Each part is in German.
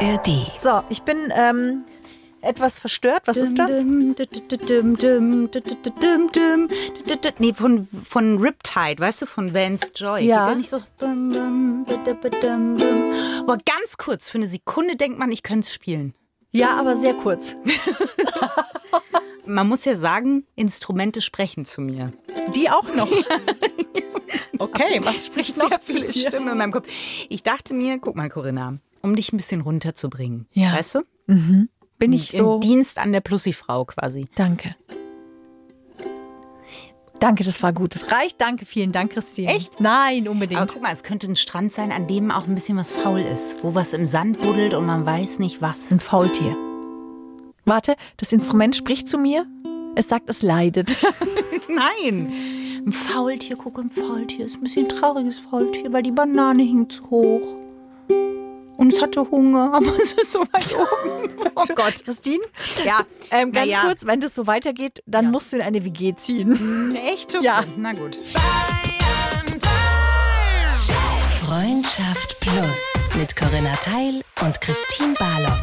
ARD. So, ich bin ähm, etwas verstört. Was ist das? Nee, von, von Riptide, weißt du, von Vance Joy. Ja. Geht der nicht so. Aber ganz kurz, für eine Sekunde denkt man, ich könnte es spielen. Ja, aber sehr kurz. Man muss ja sagen, Instrumente sprechen zu mir. Die auch noch. Okay, was spricht noch zu viele dir? Stimmen in meinem Kopf. Ich dachte mir, guck mal, Corinna, um dich ein bisschen runterzubringen. Ja. Weißt du? Bin ich so. Im Dienst an der Plussi-Frau quasi. Danke. Danke, das war gut. Reicht, danke, vielen Dank, Christine. Echt? Nein, unbedingt. Aber guck mal, es könnte ein Strand sein, an dem auch ein bisschen was faul ist. Wo was im Sand buddelt und man weiß nicht was. Ein Faultier. Warte, das Instrument spricht zu mir. Es sagt, es leidet. Nein. Ein Faultier, guck, ein Faultier. Ist ein bisschen ein trauriges Faultier, weil die Banane hing zu hoch. Und es hatte Hunger, aber es ist so weit oben. Oh Gott. Christine? Ja, Ähm, ganz Naja. kurz, wenn das so weitergeht, dann musst du in eine WG ziehen. Echt? Okay. Ja. Na gut. Freundschaft Plus mit Corinna Teil und Christine Barlock.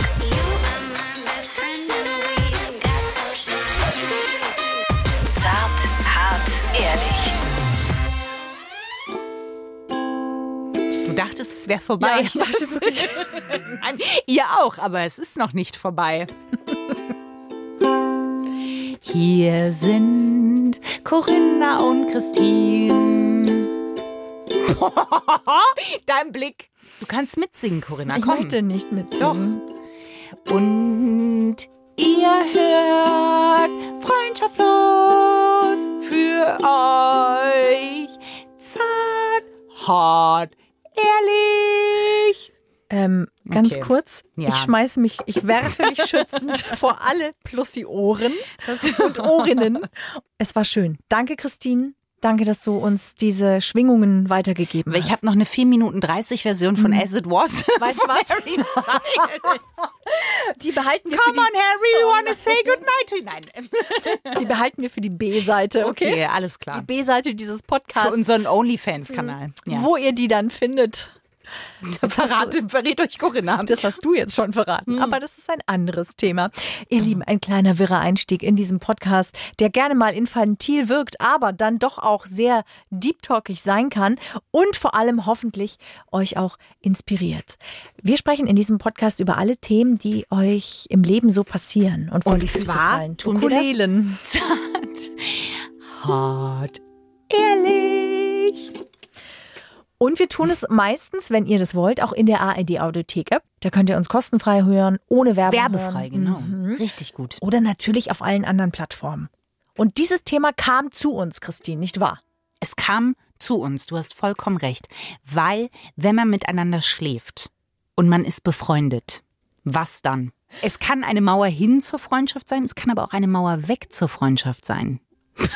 Dachtest, es wäre vorbei. Ja, ich dachte wirklich. Nein, ihr auch, aber es ist noch nicht vorbei. Hier sind Corinna und Christine. Dein Blick. Du kannst mitsingen, Corinna. Ich Komm. möchte nicht mitsingen. Und ihr hört freundschaftlos für euch. Zart, hart, ehrlich. Ähm, ganz Okay. kurz, Ja. ich schmeiße mich, ich werfe mich schützend vor alle Plussi-Ohren und Ohrinnen. Es war schön. Danke, Christine. Danke, dass du uns diese Schwingungen weitergegeben Ich hast. habe noch eine 4 Minuten 30 Version von As It Was. Weißt du was? Die behalten wir Come on, für Harry, we wanna say goodnight to. Nein. die, die behalten wir für die B-Seite, okay? Okay, alles Die klar. B-Seite dieses Für Podcasts, unseren OnlyFans-Kanal. Ja. wo ihr die dann findet. Verrate, verrät euch Corinna. Das hast du jetzt schon verraten, aber das ist ein anderes Thema. Ihr Lieben, ein kleiner wirrer Einstieg in diesen Podcast, der gerne mal infantil wirkt, aber dann doch auch sehr deep talkig sein kann und vor allem hoffentlich euch auch inspiriert. Wir sprechen in diesem Podcast über alle Themen, die euch im Leben so passieren und vor Und die Füße zwar fallen. tun wir das- Ukulelen. Hart, ehrlich. Und wir tun es meistens, wenn ihr das wollt, auch in der ARD Audiothek App. Da könnt ihr uns kostenfrei hören, ohne Werbung. Werbefrei, hören. genau. Richtig gut. Oder natürlich auf allen anderen Plattformen. Und dieses Thema kam zu uns, Christine, nicht wahr? Es kam zu uns, du hast vollkommen recht. Weil, wenn man miteinander schläft und man ist befreundet, was dann? Es kann eine Mauer hin zur Freundschaft sein, es kann aber auch eine Mauer weg zur Freundschaft sein.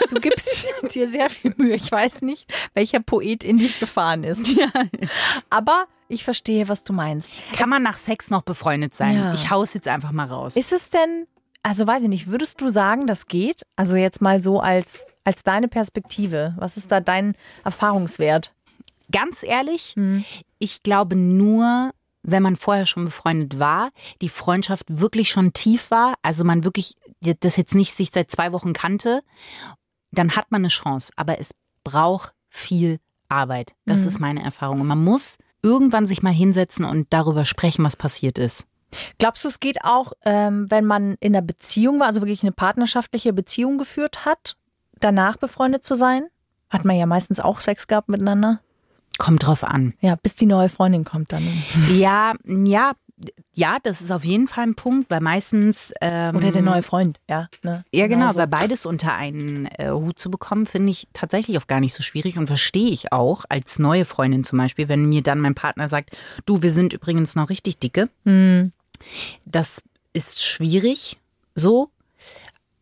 Du gibst dir sehr viel Mühe. Ich weiß nicht, welcher Poet in dich gefahren ist. Aber ich verstehe, was du meinst. Kann man nach Sex noch befreundet sein? Ja. Ich hau's jetzt einfach mal raus. Ist es denn, also weiß ich nicht, würdest du sagen, das geht? Also jetzt mal so als, als deine Perspektive. Was ist da dein Erfahrungswert? Ganz ehrlich, ich glaube nur, wenn man vorher schon befreundet war, die Freundschaft wirklich schon tief war, also man wirklich das jetzt nicht sich seit zwei Wochen kannte, dann hat man eine Chance. Aber es braucht viel Arbeit. Das ist meine Erfahrung. Und man muss irgendwann sich mal hinsetzen und darüber sprechen, was passiert ist. Glaubst du, es geht auch, ähm, wenn man in einer Beziehung war, also wirklich eine partnerschaftliche Beziehung geführt hat, danach befreundet zu sein? Hat man ja meistens auch Sex gehabt miteinander. Kommt drauf an. Ja, bis die neue Freundin kommt dann. Ja, ja, ja, das ist auf jeden Fall ein Punkt, weil meistens ähm, Oder der neue Freund, ja. Ne? Ja, genau, so. aber beides unter einen äh, Hut zu bekommen, finde ich tatsächlich auch gar nicht so schwierig und verstehe ich auch als neue Freundin zum Beispiel, wenn mir dann mein Partner sagt, du, wir sind übrigens noch richtig dicke. Hm. Das ist schwierig, so.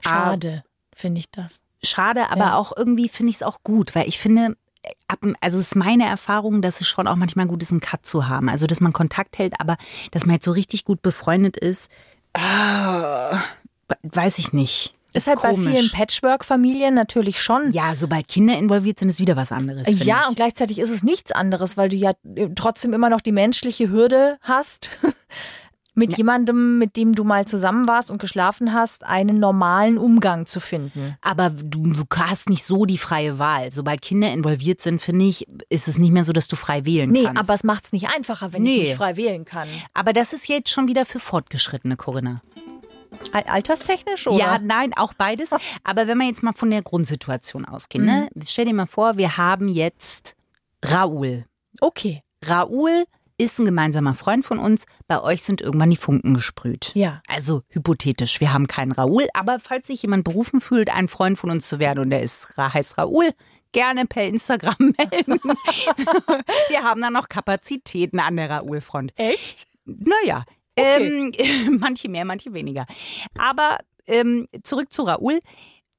Schade, finde ich das. Schade, aber Ja. auch irgendwie finde ich es auch gut, weil ich finde, also es ist meine Erfahrung, dass es schon auch manchmal gut ist, einen Cut zu haben. Also, dass man Kontakt hält, aber dass man jetzt so richtig gut befreundet ist, ah, weiß ich nicht. Ist halt bei komisch. vielen Patchwork-Familien natürlich schon. Ja, sobald Kinder involviert sind, ist wieder was anderes. Ja, ich. und gleichzeitig ist es nichts anderes, weil du ja äh, trotzdem immer noch die menschliche Hürde hast, mit jemandem, mit dem du mal zusammen warst und geschlafen hast, einen normalen Umgang zu finden. Aber du, du hast nicht so die freie Wahl. Sobald Kinder involviert sind, finde ich, ist es nicht mehr so, dass du frei wählen Nee, kannst. aber es macht es nicht einfacher, wenn Nee. ich nicht frei wählen kann. aber das ist jetzt schon wieder für Fortgeschrittene, Corinna. Al- Alterstechnisch oder? Ja, nein, auch beides. Aber wenn wir jetzt mal von der Grundsituation ausgehen, ne? Mhm. stell dir mal vor, wir haben jetzt Raoul. Okay. Raoul ist ein gemeinsamer Freund von uns. Bei euch sind irgendwann die Funken gesprüht. Ja. Also hypothetisch, wir haben keinen Raoul, aber falls sich jemand berufen fühlt, ein Freund von uns zu werden und der ist, heißt Raoul, gerne per Instagram melden. wir haben da noch Kapazitäten an der Raoul-Front. Echt? Naja, Okay. ähm, manche mehr, manche weniger. Aber ähm, zurück zu Raoul.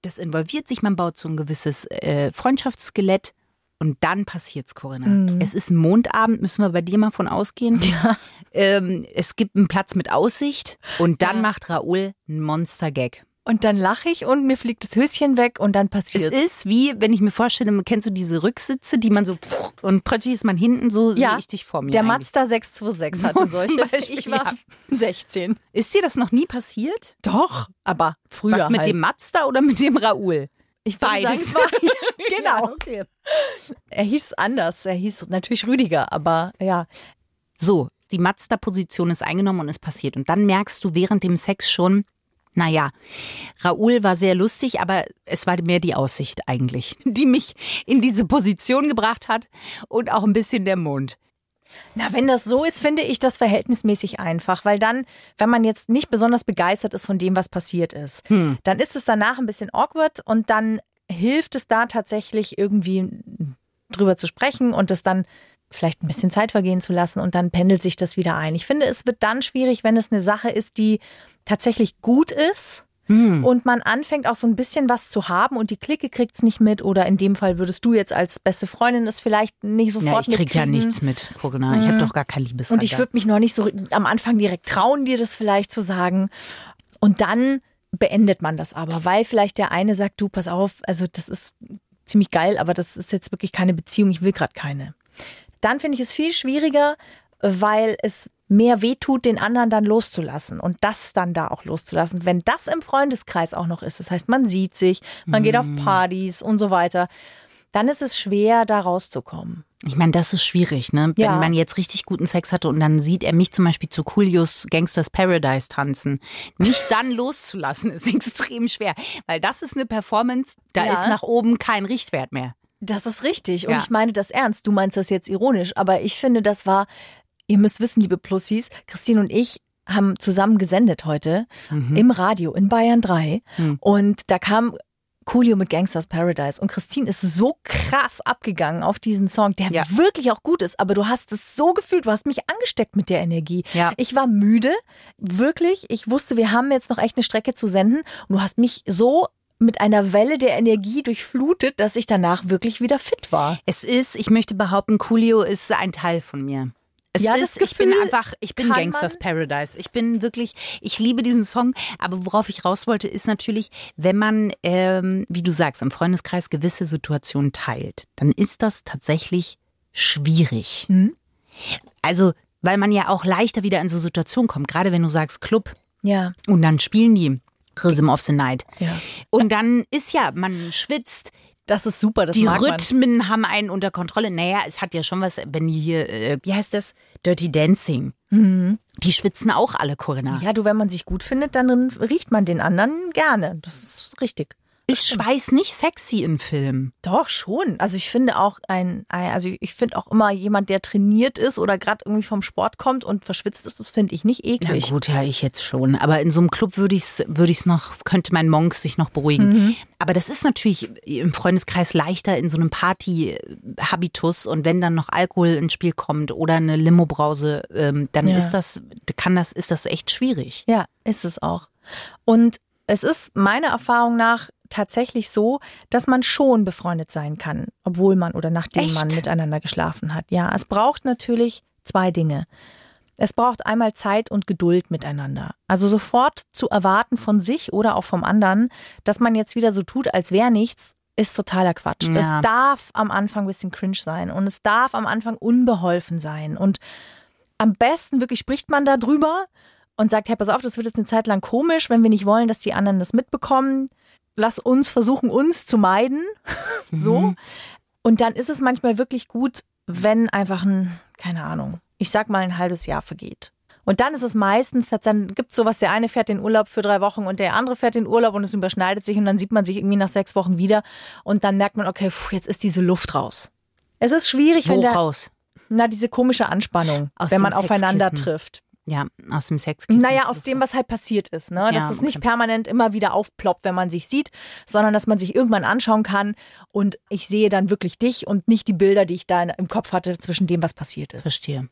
Das involviert sich, man baut so ein gewisses äh, Freundschaftsskelett. Und dann passiert's, Corinna. Mhm. Es ist ein Mondabend, müssen wir bei dir mal von ausgehen. Ja. Ähm, es gibt einen Platz mit Aussicht und dann Ja. macht Raoul einen Monster-Gag. Und dann lache ich und mir fliegt das Höschen weg und dann Es passiert ist wie, wenn ich mir vorstelle, kennst du diese Rücksitze, die man so und plötzlich ist man hinten, so Ja, dich vor mir. Der eigentlich. Mazda 626 So hatte zum solche. Beispiel, ich war 16. Ist dir das noch nie passiert? Doch, aber früher Was mit halt. dem Mazda oder mit dem Raoul? Ich Beides. Sagen, genau. Ja, okay. Er hieß anders. Er hieß natürlich Rüdiger, aber ja. So, die Mazda-Position ist eingenommen und es passiert. Und dann merkst du während dem Sex schon, naja, Raoul war sehr lustig, aber es war mehr die Aussicht eigentlich, die mich in diese Position gebracht hat und auch ein bisschen der Mond. Na, wenn das so ist, finde ich das verhältnismäßig einfach, weil dann, wenn man jetzt nicht besonders begeistert ist von dem, was passiert ist, dann ist es danach ein bisschen awkward und dann hilft es da tatsächlich irgendwie drüber zu sprechen und es dann vielleicht ein bisschen Zeit vergehen zu lassen und dann pendelt sich das wieder ein. Ich finde, es wird dann schwierig, wenn es eine Sache ist, die tatsächlich gut ist. Und man anfängt auch so ein bisschen was zu haben und die Clique kriegt es nicht mit. Oder in dem Fall würdest du jetzt als beste Freundin es vielleicht nicht Ja, sofort ich krieg ja nichts mit, Corinna. Ich habe doch gar kein Liebesradar. Und ich würde mich noch nicht so am Anfang direkt trauen, dir das vielleicht zu sagen. Und dann beendet man das aber, weil vielleicht der eine sagt, du, pass auf, also das ist ziemlich geil, aber das ist jetzt wirklich keine Beziehung, ich will gerade keine. Dann finde ich es viel schwieriger, weil es mehr wehtut, den anderen dann loszulassen und das dann da auch loszulassen. Wenn das im Freundeskreis auch noch ist, das heißt, man sieht sich, man geht auf Partys und so weiter, dann ist es schwer, da rauszukommen. Ich meine, das ist schwierig, ne? Wenn Ja. man jetzt richtig guten Sex hatte und dann sieht er mich zum Beispiel zu Coolios Gangsters Paradise tanzen. Nicht dann loszulassen, ist extrem schwer. Weil das ist eine Performance, da Ja. ist nach oben kein Richtwert mehr. Das ist richtig. Und Ja. ich meine das ernst. Du meinst das jetzt ironisch. Aber ich finde, das war, ihr müsst wissen, liebe Plussis, Christine und ich haben zusammen gesendet heute im Radio in Bayern 3. Und da kam Coolio mit Gangsters Paradise. Und Christine ist so krass abgegangen auf diesen Song, der Ja. wirklich auch gut ist. Aber du hast es so gefühlt, du hast mich angesteckt mit der Energie. Ja. Ich war müde, wirklich. Ich wusste, wir haben jetzt noch echt eine Strecke zu senden. Und du hast mich so mit einer Welle der Energie durchflutet, dass ich danach wirklich wieder fit war. Es ist, ich möchte behaupten, Coolio ist ein Teil von mir. Es Ja, das ist, ich bin einfach, ich bin Gangsters Paradise. Ich bin wirklich, ich liebe diesen Song. Aber worauf ich raus wollte, ist natürlich, wenn man, ähm, wie du sagst, im Freundeskreis gewisse Situationen teilt, dann ist das tatsächlich schwierig. Mhm. Also, weil man ja auch leichter wieder in so Situationen kommt. Gerade wenn du sagst Club Ja, und dann spielen die Rhythm of the Night. ja. Und dann ist ja, man schwitzt, Das ist super, das die mag man. Rhythmen haben einen unter Kontrolle. Naja, es hat ja schon was, wenn die hier, äh, wie heißt das? Dirty Dancing. Die schwitzen auch alle, Corinna. Mhm. Ja, du, wenn man sich gut findet, dann riecht man den anderen gerne. Das ist richtig. Ist Schweiß nicht sexy in Filmen? Doch schon. Also ich finde auch ein, also ich finde auch immer jemand, der trainiert ist oder gerade irgendwie vom Sport kommt und verschwitzt ist, das finde ich nicht Na eklig. gut, ja, ich jetzt schon. Aber in so einem Club würde ich es würde ich's noch, könnte mein Monk sich noch beruhigen. Aber das ist natürlich im Freundeskreis leichter in so einem Party-Habitus und wenn dann noch Alkohol ins Spiel kommt oder eine Limo-Brause, ähm, dann Ja. ist das, kann das, ist das echt schwierig. Ja, ist es auch. Und es ist meiner Erfahrung nach tatsächlich so, dass man schon befreundet sein kann, obwohl man oder nachdem Echt? man miteinander geschlafen hat. Ja, es braucht natürlich zwei Dinge. Es braucht einmal Zeit und Geduld miteinander. Also sofort zu erwarten von sich oder auch vom anderen, dass man jetzt wieder so tut, als wäre nichts, ist totaler Quatsch. Ja. Es darf am Anfang ein bisschen cringe sein und es darf am Anfang unbeholfen sein. Und am besten wirklich spricht man darüber und sagt, hey, pass auf, das wird jetzt eine Zeit lang komisch, wenn wir nicht wollen, dass die anderen das mitbekommen. Lass uns versuchen, uns zu meiden. so. Mhm. Und dann ist es manchmal wirklich gut, wenn einfach ein, keine Ahnung, ich sag mal ein halbes Jahr vergeht. Und dann ist es meistens, dann gibt es sowas, der eine fährt in Urlaub für drei Wochen und der andere fährt in Urlaub und es überschneidet sich und dann sieht man sich irgendwie nach sechs Wochen wieder und dann merkt man, okay, pff, jetzt ist diese Luft raus. Es ist schwierig, wenn der, Woraus? na, diese komische Anspannung, Aus wenn man aufeinander trifft. Ja, aus dem Sexkissen. Naja, aus dem, was halt passiert ist, ne? Dass Ja, es nicht okay. permanent immer wieder aufploppt, wenn man sich sieht, sondern dass man sich irgendwann anschauen kann und ich sehe dann wirklich dich und nicht die Bilder, die ich da im Kopf hatte zwischen dem, was passiert ist. Verstehe.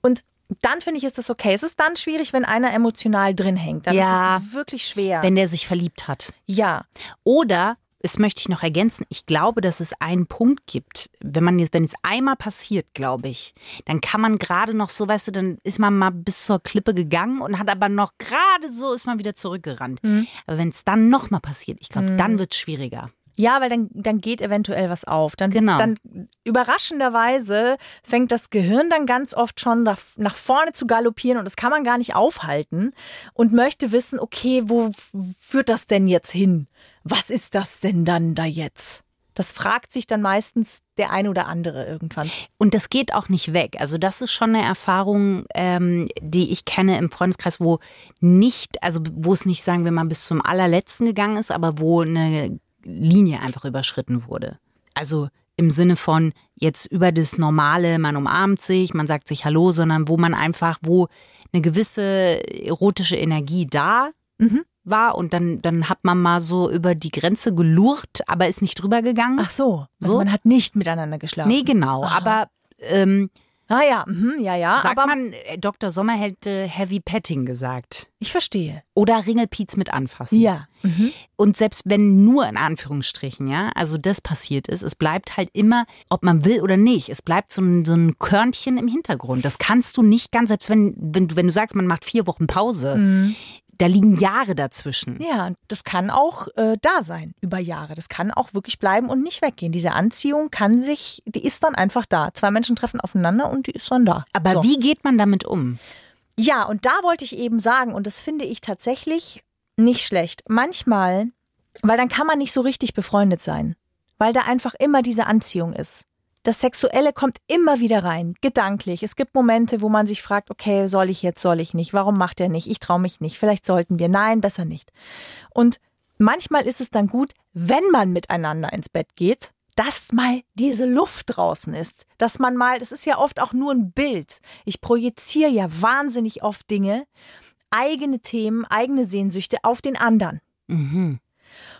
Und dann finde ich, ist das okay. Es ist dann schwierig, wenn einer emotional drin hängt. Dann Ja. ist es wirklich schwer. Wenn der sich verliebt hat. ja. Oder, das möchte ich noch ergänzen, ich glaube, dass es einen Punkt gibt, wenn man jetzt, wenn es einmal passiert, glaube ich, dann kann man gerade noch so, weißt du, dann ist man mal bis zur Klippe gegangen und hat aber noch gerade so, ist man wieder zurückgerannt. Aber wenn es dann nochmal passiert, ich glaube, dann wird es schwieriger. Ja, weil dann, dann geht eventuell was auf. Dann, Genau. dann überraschenderweise fängt das Gehirn dann ganz oft schon nach, nach vorne zu galoppieren und das kann man gar nicht aufhalten und möchte wissen, okay, wo führt das denn jetzt hin? Was ist das denn dann da jetzt? Das fragt sich dann meistens der ein oder andere irgendwann. Und das geht auch nicht weg. Also das ist schon eine Erfahrung, ähm, die ich kenne im Freundeskreis, wo nicht, also wo es nicht, sagen wir mal, bis zum allerletzten gegangen ist, aber wo eine Linie einfach überschritten wurde. Also im Sinne von jetzt über das Normale, man umarmt sich, man sagt sich Hallo, sondern wo man einfach, wo eine gewisse erotische Energie da war und dann, dann hat man mal so über die Grenze gelurrt, aber ist nicht drüber gegangen. Ach so, also So? man hat nicht miteinander geschlafen. nee, genau. Aber ähm, Ah ja, mhm, ja, ja. Sagt aber man, äh, Dr. Sommer hätte Heavy Petting gesagt. ich verstehe. Oder Ringelpiez mit anfassen. Ja. Mhm. Und selbst wenn nur in Anführungsstrichen, ja, also das passiert ist, es bleibt halt immer, ob man will oder nicht, es bleibt so ein, so ein Körnchen im Hintergrund. Das kannst du nicht ganz, selbst wenn, wenn, du, wenn du sagst, man macht vier Wochen Pause, da liegen Jahre dazwischen. Ja, das kann auch äh, da sein über Jahre. Das kann auch wirklich bleiben und nicht weggehen. Diese Anziehung kann sich, die ist dann einfach da. Zwei Menschen treffen aufeinander und die ist dann da. Aber So. wie geht man damit um? Ja, und da wollte ich eben sagen, und das finde ich tatsächlich nicht schlecht. Manchmal, weil dann kann man nicht so richtig befreundet sein, weil da einfach immer diese Anziehung ist. Das Sexuelle kommt immer wieder rein, gedanklich. Es gibt Momente, wo man sich fragt, okay, soll ich jetzt, soll ich nicht? Warum macht er nicht? Ich traue mich nicht. Vielleicht sollten wir. Nein, besser nicht. Und manchmal ist es dann gut, wenn man miteinander ins Bett geht, dass mal diese Luft draußen ist. Dass man mal, das ist ja oft auch nur ein Bild. Ich projiziere ja wahnsinnig oft Dinge, eigene Themen, eigene Sehnsüchte auf den anderen.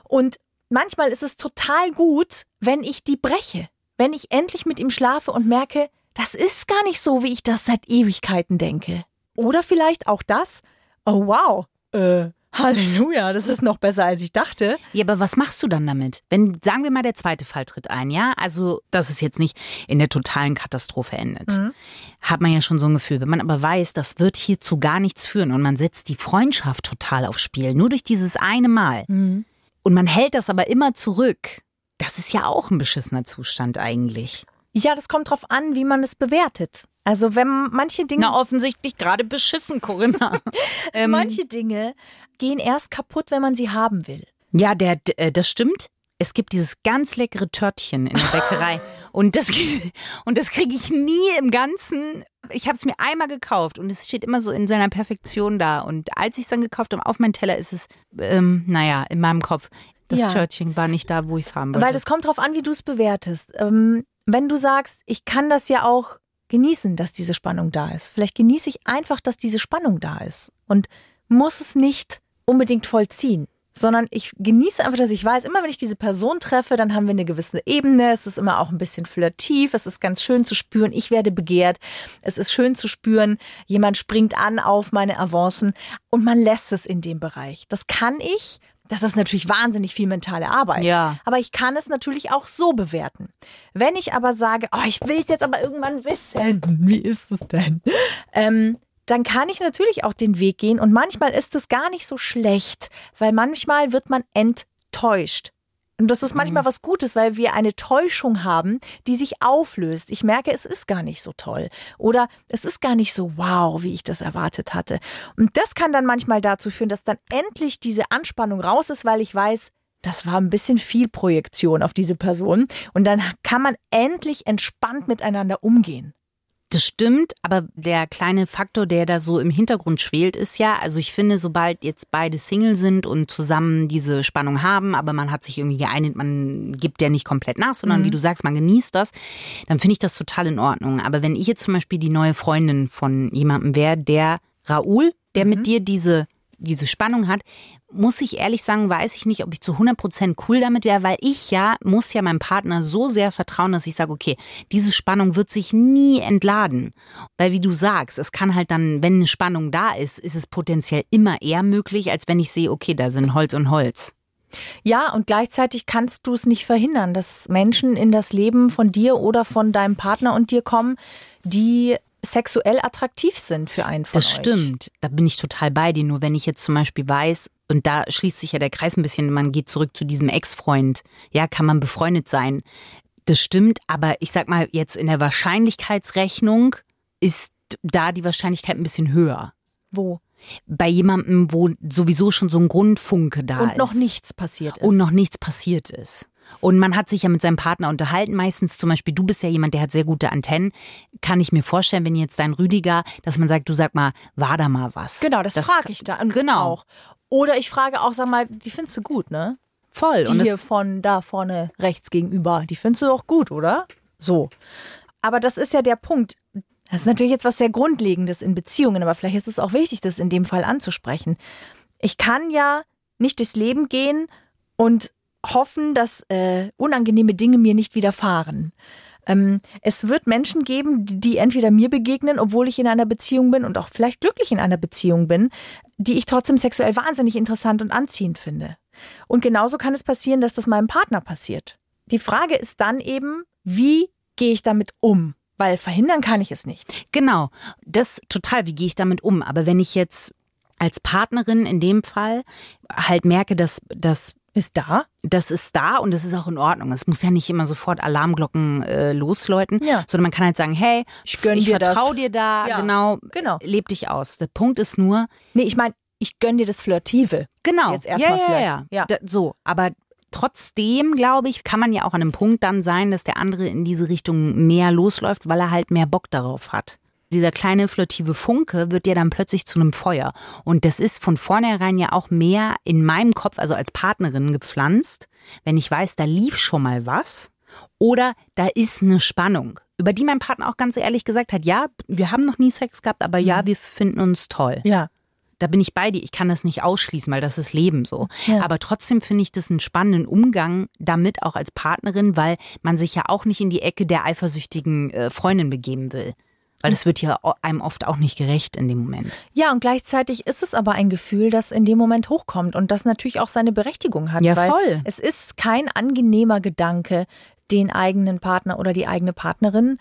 Und manchmal ist es total gut, wenn ich die breche. Wenn ich endlich mit ihm schlafe und merke, das ist gar nicht so, wie ich das seit Ewigkeiten denke. Oder vielleicht auch das, oh wow, äh, Halleluja, das ist noch besser, als ich dachte. Ja, aber was machst du dann damit? Wenn, sagen wir mal, der zweite Fall tritt ein, ja? Also, dass es jetzt nicht in der totalen Katastrophe endet. Hat man ja schon so ein Gefühl. Wenn man aber weiß, das wird hier zu gar nichts führen und man setzt die Freundschaft total aufs Spiel, nur durch dieses eine Mal. Und man hält das aber immer zurück. Das ist ja auch ein beschissener Zustand eigentlich. Ja, das kommt drauf an, wie man es bewertet. Also wenn manche Dinge, Na, offensichtlich gerade beschissen, Corinna. ähm, manche Dinge gehen erst kaputt, wenn man sie haben will. Ja, der, äh, das stimmt. Es gibt dieses ganz leckere Törtchen in der Bäckerei. und das, und das kriege ich nie im Ganzen. Ich habe es mir einmal gekauft und es steht immer so in seiner Perfektion da. Und als ich es dann gekauft habe, auf meinen Teller ist es, ähm, naja, in meinem Kopf. Das Ja. Törtchen war nicht da, wo ich es haben wollte. Weil es kommt drauf an, wie du es bewertest. Ähm, wenn du sagst, ich kann das ja auch genießen, dass diese Spannung da ist. Vielleicht genieße ich einfach, dass diese Spannung da ist und muss es nicht unbedingt vollziehen. Sondern ich genieße einfach, dass ich weiß, immer wenn ich diese Person treffe, dann haben wir eine gewisse Ebene. Es ist immer auch ein bisschen flirtiv. Es ist ganz schön zu spüren, ich werde begehrt. Es ist schön zu spüren, jemand springt an auf meine Avancen und man lässt es in dem Bereich. Das kann ich. Das ist natürlich wahnsinnig viel mentale Arbeit. Ja. Aber ich kann es natürlich auch so bewerten. Wenn ich aber sage, oh, ich will es jetzt aber irgendwann wissen, wie ist es denn? Ähm, dann kann ich natürlich auch den Weg gehen und manchmal ist es gar nicht so schlecht, weil manchmal wird man enttäuscht. Und das ist manchmal was Gutes, weil wir eine Täuschung haben, die sich auflöst. Ich merke, es ist gar nicht so toll. Oder es ist gar nicht so wow, wie ich das erwartet hatte. Und das kann dann manchmal dazu führen, dass dann endlich diese Anspannung raus ist, weil ich weiß, das war ein bisschen viel Projektion auf diese Person. Und dann kann man endlich entspannt miteinander umgehen. Das stimmt, aber der kleine Faktor, der da so im Hintergrund schwelt, ist ja, also ich finde, sobald jetzt beide Single sind und zusammen diese Spannung haben, aber man hat sich irgendwie geeinigt, man gibt der nicht komplett nach, sondern mhm. wie du sagst, man genießt das, dann finde ich das total in Ordnung. Aber wenn ich jetzt zum Beispiel die neue Freundin von jemandem wäre, der Raoul, der mhm. mit dir diese diese Spannung hat, muss ich ehrlich sagen, weiß ich nicht, ob ich zu 100% cool damit wäre, weil ich ja, muss ja meinem Partner so sehr vertrauen, dass ich sage, okay, diese Spannung wird sich nie entladen. Weil wie du sagst, es kann halt dann, wenn eine Spannung da ist, ist es potenziell immer eher möglich, als wenn ich sehe, okay, da sind Holz und Holz. Ja, und gleichzeitig kannst du es nicht verhindern, dass Menschen in das Leben von dir oder von deinem Partner und dir kommen, die sexuell attraktiv sind für einen von Das euch. stimmt, da bin ich total bei dir. Nur wenn ich jetzt zum Beispiel weiß, und da schließt sich ja der Kreis ein bisschen, man geht zurück zu diesem Ex-Freund, ja, kann man befreundet sein. Das stimmt, aber ich sag mal, jetzt in der Wahrscheinlichkeitsrechnung ist da die Wahrscheinlichkeit ein bisschen höher. Wo? Bei jemandem, wo sowieso schon so ein Grundfunke da und ist. Und noch nichts passiert ist. Und noch nichts passiert ist. Und man hat sich ja mit seinem Partner unterhalten. Meistens zum Beispiel, du bist ja jemand, der hat sehr gute Antennen. Kann ich mir vorstellen, wenn jetzt dein Rüdiger, dass man sagt, du sag mal, war da mal was? Genau, das, das frage ich da. genau. Auch. Oder ich frage auch, sag mal, die findest du gut, ne? Voll. Die hier von da vorne rechts gegenüber, die findest du doch gut, oder? So. Aber das ist ja der Punkt. Das ist natürlich jetzt was sehr Grundlegendes in Beziehungen, aber vielleicht ist es auch wichtig, das in dem Fall anzusprechen. Ich kann ja nicht durchs Leben gehen und hoffen, dass äh, unangenehme Dinge mir nicht widerfahren. Ähm, es wird Menschen geben, die entweder mir begegnen, obwohl ich in einer Beziehung bin und auch vielleicht glücklich in einer Beziehung bin, die ich trotzdem sexuell wahnsinnig interessant und anziehend finde. Und genauso kann es passieren, dass das meinem Partner passiert. Die Frage ist dann eben, wie gehe ich damit um? Weil verhindern kann ich es nicht. Genau, das total, wie gehe ich damit um? Aber wenn ich jetzt als Partnerin in dem Fall halt merke, dass, dass ist da? Das ist da und das ist auch in Ordnung. Es muss ja nicht immer sofort Alarmglocken äh, losläuten, ja. sondern man kann halt sagen, hey, ich, ich vertraue dir da, ja. genau, genau, leb dich aus. Der Punkt ist nur, nee, ich meine, ich gönn dir das Flirtive. Genau. Jetzt erstmal ja, ja, ja, ja. Da, so, aber trotzdem, glaube ich, kann man ja auch an einem Punkt dann sein, dass der andere in diese Richtung mehr losläuft, weil er halt mehr Bock darauf hat dieser kleine flirtive Funke wird ja dann plötzlich zu einem Feuer. Und das ist von vornherein ja auch mehr in meinem Kopf, also als Partnerin gepflanzt, wenn ich weiß, da lief schon mal was oder da ist eine Spannung, über die mein Partner auch ganz ehrlich gesagt hat, ja, wir haben noch nie Sex gehabt, aber ja, mhm. wir finden uns toll. Ja. Da bin ich bei dir. Ich kann das nicht ausschließen, weil das ist Leben so. Ja. Aber trotzdem finde ich das einen spannenden Umgang damit auch als Partnerin, weil man sich ja auch nicht in die Ecke der eifersüchtigen äh, Freundin begeben will. Weil es wird ja einem oft auch nicht gerecht in dem Moment. Ja, und gleichzeitig ist es aber ein Gefühl, das in dem Moment hochkommt und das natürlich auch seine Berechtigung hat. Ja, voll. Es ist kein angenehmer Gedanke, den eigenen Partner oder die eigene Partnerin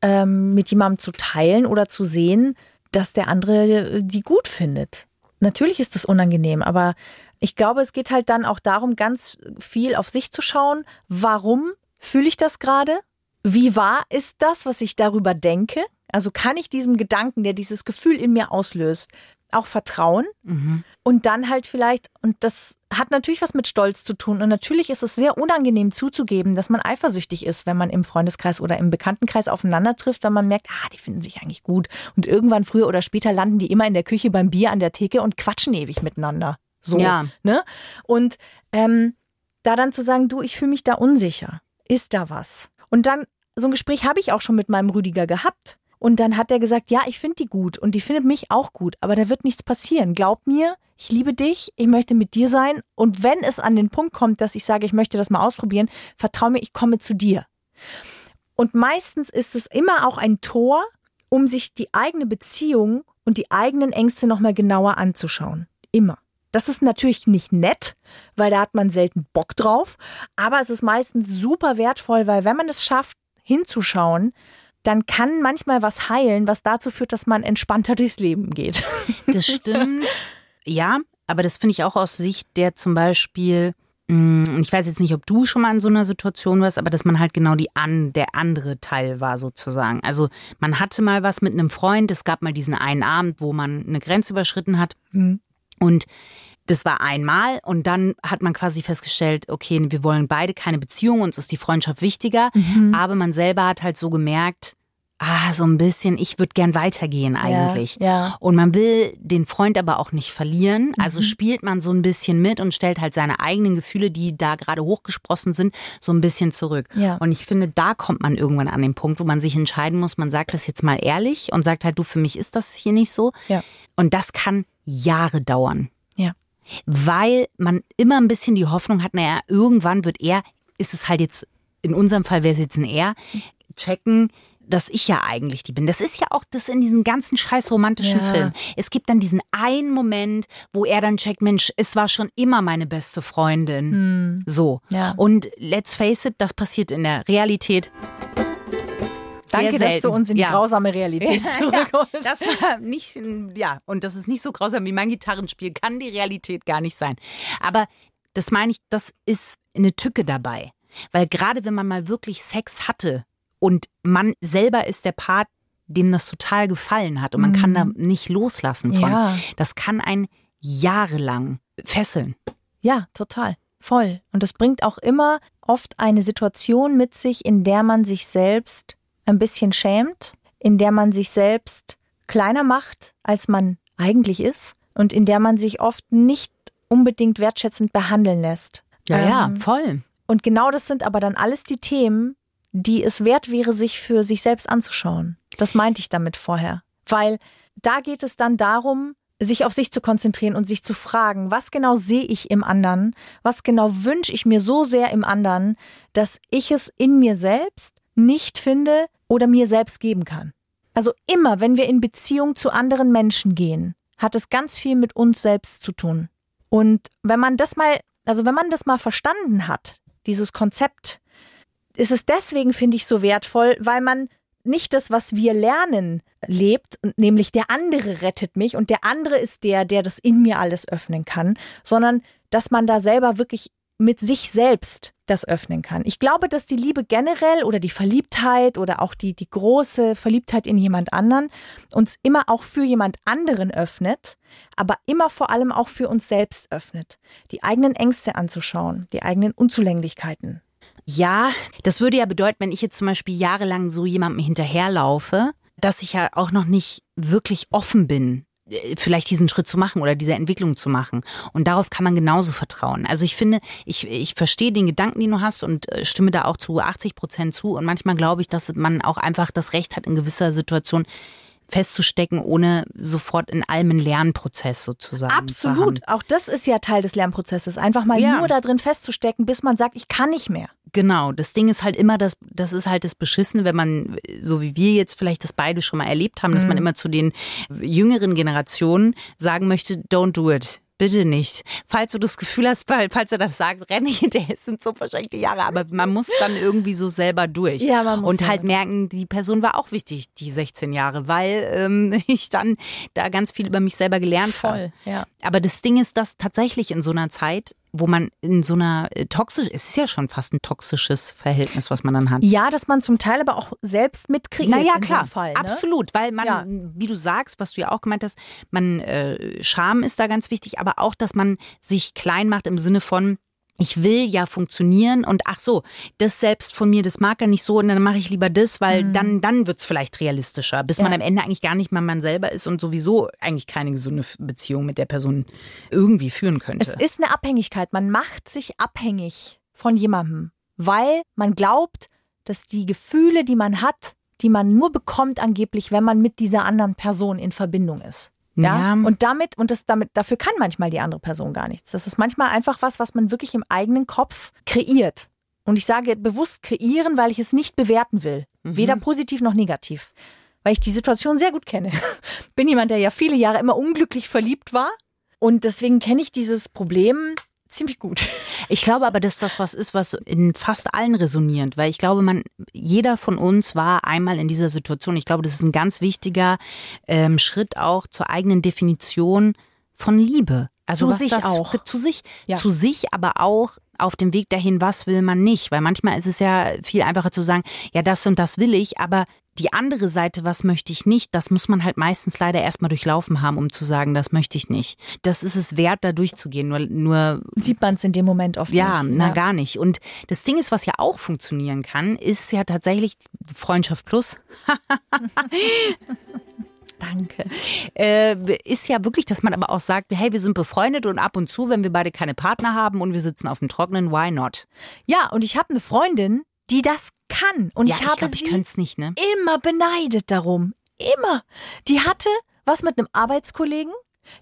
ähm, mit jemandem zu teilen oder zu sehen, dass der andere die gut findet. Natürlich ist das unangenehm, aber ich glaube, es geht halt dann auch darum, ganz viel auf sich zu schauen. Warum fühle ich das gerade? Wie wahr ist das, was ich darüber denke? Also kann ich diesem Gedanken, der dieses Gefühl in mir auslöst, auch vertrauen mhm. und dann halt vielleicht, und das hat natürlich was mit Stolz zu tun und natürlich ist es sehr unangenehm zuzugeben, dass man eifersüchtig ist, wenn man im Freundeskreis oder im Bekanntenkreis aufeinander trifft, weil man merkt, ah, die finden sich eigentlich gut und irgendwann früher oder später landen die immer in der Küche beim Bier an der Theke und quatschen ewig miteinander. So, ja. ne? Und ähm, da dann zu sagen, du, ich fühle mich da unsicher. Ist da was? Und dann, so ein Gespräch habe ich auch schon mit meinem Rüdiger gehabt. Und dann hat er gesagt, ja, ich finde die gut und die findet mich auch gut, aber da wird nichts passieren. Glaub mir, ich liebe dich, ich möchte mit dir sein. Und wenn es an den Punkt kommt, dass ich sage, ich möchte das mal ausprobieren, vertrau mir, ich komme zu dir. Und meistens ist es immer auch ein Tor, um sich die eigene Beziehung und die eigenen Ängste nochmal genauer anzuschauen. Immer. Das ist natürlich nicht nett, weil da hat man selten Bock drauf, aber es ist meistens super wertvoll, weil wenn man es schafft, hinzuschauen, dann kann manchmal was heilen, was dazu führt, dass man entspannter durchs Leben geht. Das stimmt, ja, aber das finde ich auch aus Sicht der zum Beispiel Mm, und ich weiß jetzt nicht, ob du schon mal in so einer Situation warst, aber dass man halt genau die an, der andere Teil war sozusagen. Also man hatte mal was mit einem Freund, es gab mal diesen einen Abend, wo man eine Grenze überschritten hat. Mhm. Und das war einmal und dann hat man quasi festgestellt, okay, wir wollen beide keine Beziehung, uns ist die Freundschaft wichtiger, mhm. aber man selber hat halt so gemerkt, ah, so ein bisschen, ich würde gern weitergehen eigentlich. Ja, ja. Und man will den Freund aber auch nicht verlieren. Also mhm. spielt man so ein bisschen mit und stellt halt seine eigenen Gefühle, die da gerade hochgesprossen sind, so ein bisschen zurück. Ja. Und ich finde, da kommt man irgendwann an den Punkt, wo man sich entscheiden muss, man sagt das jetzt mal ehrlich und sagt halt, du, für mich ist das hier nicht so. Ja. Und das kann Jahre dauern. Weil man immer ein bisschen die Hoffnung hat, naja, irgendwann wird er, ist es halt jetzt, in unserem Fall wäre es jetzt ein Er, checken, dass ich ja eigentlich die bin. Das ist ja auch das in diesen ganzen scheiß romantischen ja. Filmen. Es gibt dann diesen einen Moment, wo er dann checkt, Mensch, es war schon immer meine beste Freundin. Hm. So. Ja. Und let's face it, das passiert in der Realität. Danke, dass du uns in die ja. grausame Realität zurückholst. Ja, das war nicht, ja, und das ist nicht so grausam wie mein Gitarrenspiel, kann die Realität gar nicht sein. Aber das meine ich, das ist eine Tücke dabei. Weil gerade wenn man mal wirklich Sex hatte, und man selber ist der Part, dem das total gefallen hat und man mhm. kann da nicht loslassen von. Ja. Das kann ein jahrelang fesseln. Ja, total. Voll. Und das bringt auch immer oft eine Situation mit sich, in der man sich selbst ein bisschen schämt, in der man sich selbst kleiner macht, als man eigentlich ist und in der man sich oft nicht unbedingt wertschätzend behandeln lässt. Ja, ähm, ja, voll. Und genau das sind aber dann alles die Themen, die es wert wäre, sich für sich selbst anzuschauen. Das meinte ich damit vorher. Weil da geht es dann darum, sich auf sich zu konzentrieren und sich zu fragen, was genau sehe ich im anderen, was genau wünsche ich mir so sehr im anderen, dass ich es in mir selbst nicht finde oder mir selbst geben kann. Also immer, wenn wir in Beziehung zu anderen Menschen gehen, hat es ganz viel mit uns selbst zu tun. Und wenn man das mal, also wenn man das mal verstanden hat, dieses Konzept ist es deswegen, finde ich, so wertvoll, weil man nicht das, was wir lernen, lebt, nämlich der andere rettet mich und der andere ist der, der das in mir alles öffnen kann, sondern dass man da selber wirklich mit sich selbst das öffnen kann. Ich glaube, dass die Liebe generell oder die Verliebtheit oder auch die, die große Verliebtheit in jemand anderen uns immer auch für jemand anderen öffnet, aber immer vor allem auch für uns selbst öffnet. Die eigenen Ängste anzuschauen, die eigenen Unzulänglichkeiten ja, das würde ja bedeuten, wenn ich jetzt zum Beispiel jahrelang so jemandem hinterherlaufe, dass ich ja auch noch nicht wirklich offen bin, vielleicht diesen Schritt zu machen oder diese Entwicklung zu machen. Und darauf kann man genauso vertrauen. Also ich finde, ich, ich verstehe den Gedanken, den du hast und äh, stimme da auch zu 80 Prozent zu. Und manchmal glaube ich, dass man auch einfach das Recht hat, in gewisser Situation festzustecken, ohne sofort in allem einen Lernprozess sozusagen. Absolut. Auch das ist ja Teil des Lernprozesses. Einfach mal ja. nur da drin festzustecken, bis man sagt, ich kann nicht mehr. Genau, das Ding ist halt immer das, das ist halt das Beschissene, wenn man, so wie wir jetzt vielleicht das beide schon mal erlebt haben, dass man mhm. immer zu den jüngeren Generationen sagen möchte, don't do it. Bitte nicht. Falls du das Gefühl hast, falls er das sagt, renne ich hinterher, es sind so verschränkte Jahre, aber man muss dann irgendwie so selber durch. Ja, man muss Und halt merken, die Person war auch wichtig, die 16 Jahre, weil ähm, ich dann da ganz viel über mich selber gelernt Voll, habe. Ja. Aber das Ding ist, dass tatsächlich in so einer Zeit wo man in so einer äh, toxisch, es ist ja schon fast ein toxisches Verhältnis, was man dann hat. Ja, dass man zum Teil aber auch selbst mitkriegt. Naja, klar, Fall, ne? absolut, weil man, ja. wie du sagst, was du ja auch gemeint hast, man äh, Scham ist da ganz wichtig, aber auch, dass man sich klein macht im Sinne von, ich will ja funktionieren und ach so, das selbst von mir, das mag er nicht so und dann mache ich lieber das, weil mhm. dann, dann wird es vielleicht realistischer, bis ja. man am Ende eigentlich gar nicht mal man selber ist und sowieso eigentlich keine gesunde Beziehung mit der Person irgendwie führen könnte. Es ist eine Abhängigkeit. Man macht sich abhängig von jemandem, weil man glaubt, dass die Gefühle, die man hat, die man nur bekommt angeblich, wenn man mit dieser anderen Person in Verbindung ist. Ja? ja? Und damit, und das damit, dafür kann manchmal die andere Person gar nichts. Das ist manchmal einfach was, was man wirklich im eigenen Kopf kreiert. Und ich sage bewusst kreieren, weil ich es nicht bewerten will. Mhm. Weder positiv noch negativ. Weil ich die Situation sehr gut kenne. Bin jemand, der ja viele Jahre immer unglücklich verliebt war. Und deswegen kenne ich dieses Problem ziemlich gut. Ich glaube aber, dass das was ist, was in fast allen resoniert, weil ich glaube, man, jeder von uns war einmal in dieser Situation. Ich glaube, das ist ein ganz wichtiger ähm, Schritt auch zur eigenen Definition von Liebe. Also zu sich auch. Zu sich, ja. zu sich, aber auch auf dem Weg dahin, was will man nicht? Weil manchmal ist es ja viel einfacher zu sagen, ja, das und das will ich, aber die andere Seite, was möchte ich nicht, das muss man halt meistens leider erstmal durchlaufen haben, um zu sagen, das möchte ich nicht. Das ist es wert, da durchzugehen. Nur, nur Sieht man es in dem Moment oft ja, nicht. na gar nicht. Und das Ding ist, was ja auch funktionieren kann, ist ja tatsächlich Freundschaft plus. Danke. Äh, ist ja wirklich, dass man aber auch sagt, hey, wir sind befreundet und ab und zu, wenn wir beide keine Partner haben und wir sitzen auf dem Trockenen, why not? Ja, und ich habe eine Freundin, die das kann. Und ja, ich habe ich glaube, ich sie nicht, ne? immer beneidet darum. Immer. Die hatte was mit einem Arbeitskollegen.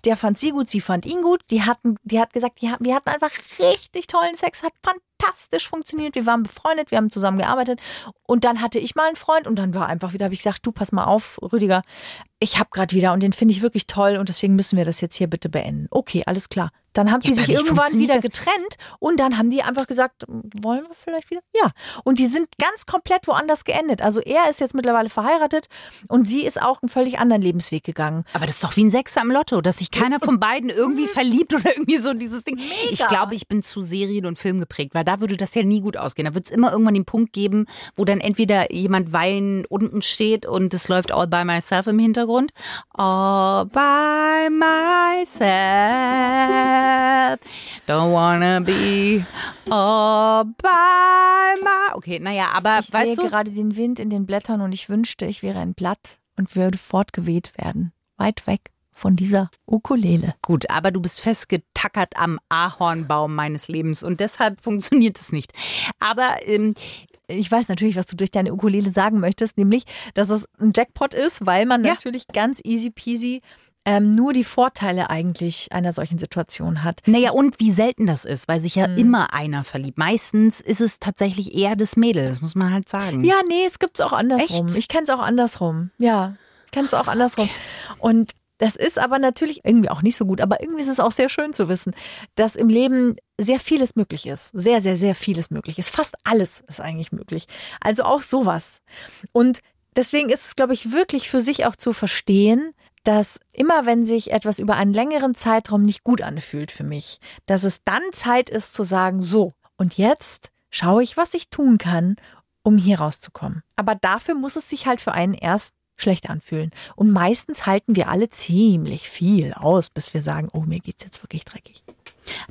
Der fand sie gut, sie fand ihn gut. Die hatten, die hat gesagt, die wir hatten einfach richtig tollen Sex, hat fantastisch funktioniert. Wir waren befreundet, wir haben zusammen gearbeitet. Und dann hatte ich mal einen Freund und dann war einfach wieder, habe ich gesagt, du pass mal auf, Rüdiger, ich habe gerade wieder und den finde ich wirklich toll und deswegen müssen wir das jetzt hier bitte beenden. Okay, alles klar. Dann haben Ja, die sich irgendwann wieder das? getrennt und dann haben die einfach gesagt, wollen wir vielleicht wieder? Ja. Und die sind ganz komplett woanders geendet. Also er ist jetzt mittlerweile verheiratet und sie ist auch einen völlig anderen Lebensweg gegangen. Aber das ist doch wie ein Sechser am Lotto, dass sich keiner von beiden irgendwie verliebt oder irgendwie so dieses Ding. Ich glaube, ich bin zu Serien und Film geprägt, weil da würde das ja nie gut ausgehen. Da wird es immer irgendwann den Punkt geben, wo dann entweder jemand weinend unten steht und es läuft All by Myself im Hintergrund. All by myself. Don't wanna be all by my. Okay, naja, aber Ich sehe weißt du, gerade den Wind in den Blättern und ich wünschte, ich wäre ein Blatt und würde fortgeweht werden. Weit weg von dieser Ukulele. Gut, aber du bist festgetackert am Ahornbaum meines Lebens und deshalb funktioniert es nicht. Aber ähm, Ich weiß natürlich, was du durch deine Ukulele sagen möchtest, nämlich, dass es ein Jackpot ist, weil man Ja. natürlich ganz easy peasy ähm, nur die Vorteile eigentlich einer solchen Situation hat. naja, und wie selten das ist, weil sich ja Mhm. immer einer verliebt. Meistens ist es tatsächlich eher das Mädel, das muss man halt sagen. Ja, nee, es gibt's auch andersrum. Echt? Ich kenne es auch andersrum. Ja, ich kenne es auch andersrum. Und das ist aber natürlich irgendwie auch nicht so gut, aber irgendwie ist es auch sehr schön zu wissen, dass im Leben sehr vieles möglich ist. Sehr, sehr, sehr vieles möglich ist. Fast alles ist eigentlich möglich. Also auch sowas. Und deswegen ist es, glaube ich, wirklich für sich auch zu verstehen, dass immer wenn sich etwas über einen längeren Zeitraum nicht gut anfühlt für mich, dass es dann Zeit ist zu sagen, so, und jetzt schaue ich, was ich tun kann, um hier rauszukommen. Aber dafür muss es sich halt für einen erst schlecht anfühlen. Und meistens halten wir alle ziemlich viel aus, bis wir sagen, oh, mir geht's jetzt wirklich dreckig.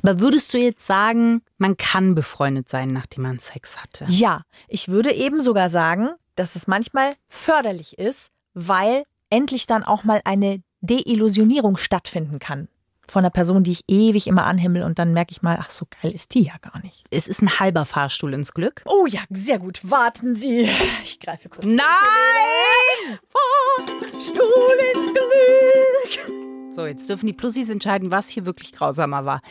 Aber würdest du jetzt sagen, man kann befreundet sein, nachdem man Sex hatte? Ja, ich würde eben sogar sagen, dass es manchmal förderlich ist, weil endlich dann auch mal eine Deillusionierung stattfinden kann. Von einer Person, die ich ewig immer anhimmel und dann merke ich mal, ach so geil ist die ja gar nicht. Es ist ein halber Fahrstuhl ins Glück. Oh ja, sehr gut. Warten Sie. Ich greife kurz. Nein! Ukulele. Stuhl ins Glück. So, jetzt dürfen die Plussis entscheiden, was hier wirklich grausamer war.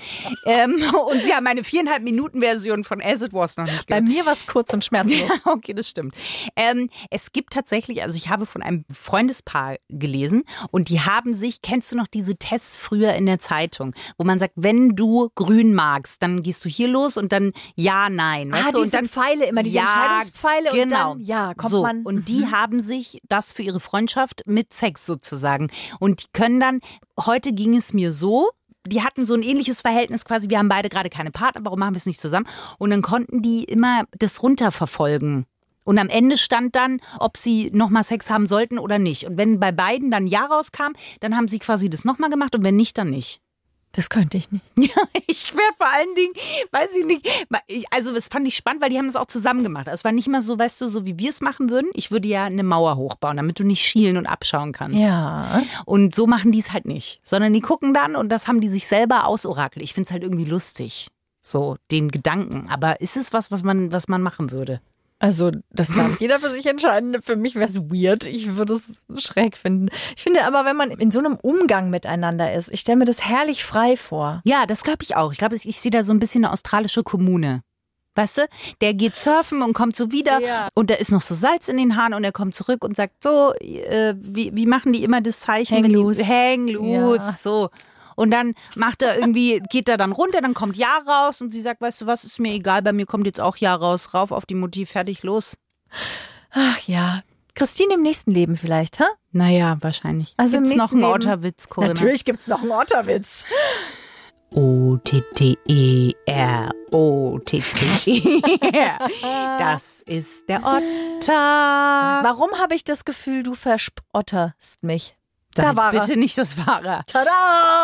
ähm, und sie haben eine viereinhalb Minuten Version von As It Was noch nicht Bei gehört. mir war es kurz und schmerzlos. Ja, okay, das stimmt. Ähm, es gibt tatsächlich, also ich habe von einem Freundespaar gelesen und die haben sich, kennst du noch diese Tests früher in der Zeitung, wo man sagt, wenn du grün magst, dann gehst du hier los und dann ja, nein. Weißt Ah, du? und dann Pfeile immer, diese Entscheidungspfeile und genau. dann, ja, kommt so, man- Mhm. Und die haben sich das für ihre Freundschaft mit Sex sozusagen. Und die können dann, heute ging es mir so, die hatten so ein ähnliches Verhältnis quasi, wir haben beide gerade keine Partner, warum machen wir es nicht zusammen? Und dann konnten die immer das runterverfolgen. Und am Ende stand dann, ob sie nochmal Sex haben sollten oder nicht. Und wenn bei beiden dann Ja rauskam, dann haben sie quasi das nochmal gemacht und wenn nicht, dann nicht. Das könnte ich nicht. Ja, ich wäre vor allen Dingen, weiß ich nicht, also das fand ich spannend, weil die haben es auch zusammen gemacht. Es war nicht mal so, weißt du, so wie wir es machen würden. Ich würde ja eine Mauer hochbauen, damit du nicht schielen und abschauen kannst. Ja. Und so machen die es halt nicht, sondern die gucken dann und das haben die sich selber ausorakelt. Ich finde es halt irgendwie lustig, so den Gedanken. Aber ist es was, was man, was man machen würde? Also, das darf jeder für sich entscheiden. Für mich wäre es weird. Ich würde es schräg finden. Ich finde aber, wenn man in so einem Umgang miteinander ist, ich stelle mir das herrlich frei vor. Ja, das glaube ich auch. Ich glaube, ich, sehe da so ein bisschen eine australische Kommune. Weißt du, der geht surfen und kommt so wieder Ja. und da ist noch so Salz in den Haaren und er kommt zurück und sagt so, äh, wie, wie machen die immer das Zeichen? Hang loose. Die, hang loose, Ja. so. Und dann macht er irgendwie, geht er dann runter, dann kommt Ja raus und sie sagt, weißt du was, ist mir egal, bei mir kommt jetzt auch Ja raus, rauf auf die Mutti, fertig, los. Ach ja. Christine im nächsten Leben vielleicht, hä? Naja, wahrscheinlich. Also im Gibt's noch einen Leben- Otterwitz, Corinna? gibt's noch einen Otterwitz. Oh O-T-T-E-R-O-T-T-E-R. Das ist der Otter. Warum habe ich das Gefühl, du verspotterst mich? Da war er. bitte nicht, das war er. Tada!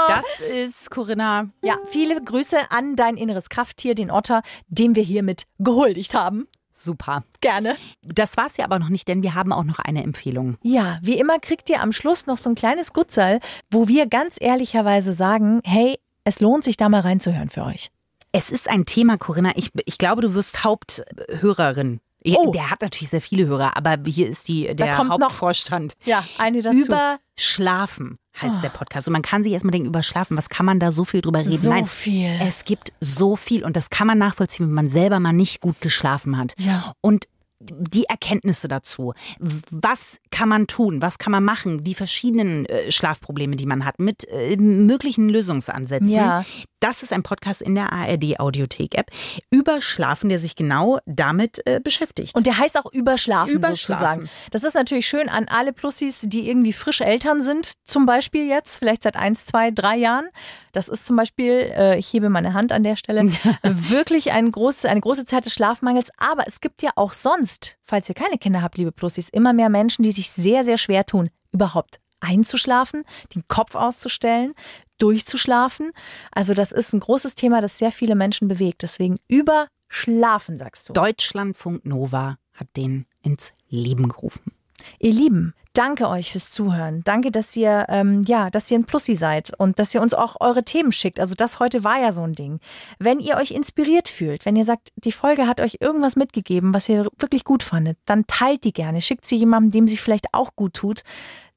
Das ist Corinna. ja, viele Grüße an dein inneres Krafttier, den Otter, dem wir hiermit gehuldigt haben. Super. Gerne. Das war's ja aber noch nicht, denn wir haben auch noch eine Empfehlung. Ja, wie immer kriegt ihr am Schluss noch so ein kleines Gutzerl, wo wir ganz ehrlicherweise sagen, hey, es lohnt sich da mal reinzuhören für euch. Es ist ein Thema, Corinna. Ich, ich glaube, du wirst Haupthörerin. Oh. Der hat natürlich sehr viele Hörer, aber hier ist die, der kommt noch- Hauptvorstand. Ja, eine dazu. Über Schlafen heißt der Podcast. Und man kann sich erstmal denken, über Schlafen, was kann man da so viel drüber reden? So Nein, viel. es gibt so viel und das kann man nachvollziehen, wenn man selber mal nicht gut geschlafen hat. Ja. Und die Erkenntnisse dazu. Was kann man tun? Was kann man machen? Die verschiedenen äh, Schlafprobleme, die man hat, mit äh, möglichen Lösungsansätzen. Ja. Das ist ein Podcast in der ARD Audiothek-App über Schlafen, der sich genau damit äh, beschäftigt. Und der heißt auch Überschlafen, Überschlafen. sozusagen. Das ist natürlich schön an alle Plussis, die irgendwie frisch Eltern sind, zum Beispiel jetzt, vielleicht seit eins, zwei, drei Jahren. Das ist zum Beispiel, ich hebe meine Hand an der Stelle, wirklich ein große, eine große Zeit des Schlafmangels. Aber es gibt ja auch sonst, falls ihr keine Kinder habt, liebe Plussis, immer mehr Menschen, die sich sehr, sehr schwer tun, überhaupt einzuschlafen, den Kopf auszustellen, durchzuschlafen. Also das ist ein großes Thema, das sehr viele Menschen bewegt. Deswegen überschlafen, sagst du. Deutschlandfunk Nova hat den ins Leben gerufen. Ihr Lieben, danke euch fürs Zuhören. Danke, dass ihr, ähm, ja, dass ihr ein Plussi seid und dass ihr uns auch eure Themen schickt. Also das heute war ja so ein Ding. Wenn ihr euch inspiriert fühlt, wenn ihr sagt, die Folge hat euch irgendwas mitgegeben, was ihr wirklich gut fandet, dann teilt die gerne. Schickt sie jemandem, dem sie vielleicht auch gut tut.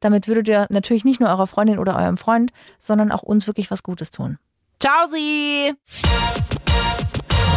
Damit würdet ihr natürlich nicht nur eurer Freundin oder eurem Freund, sondern auch uns wirklich was Gutes tun. Ciao, Sie!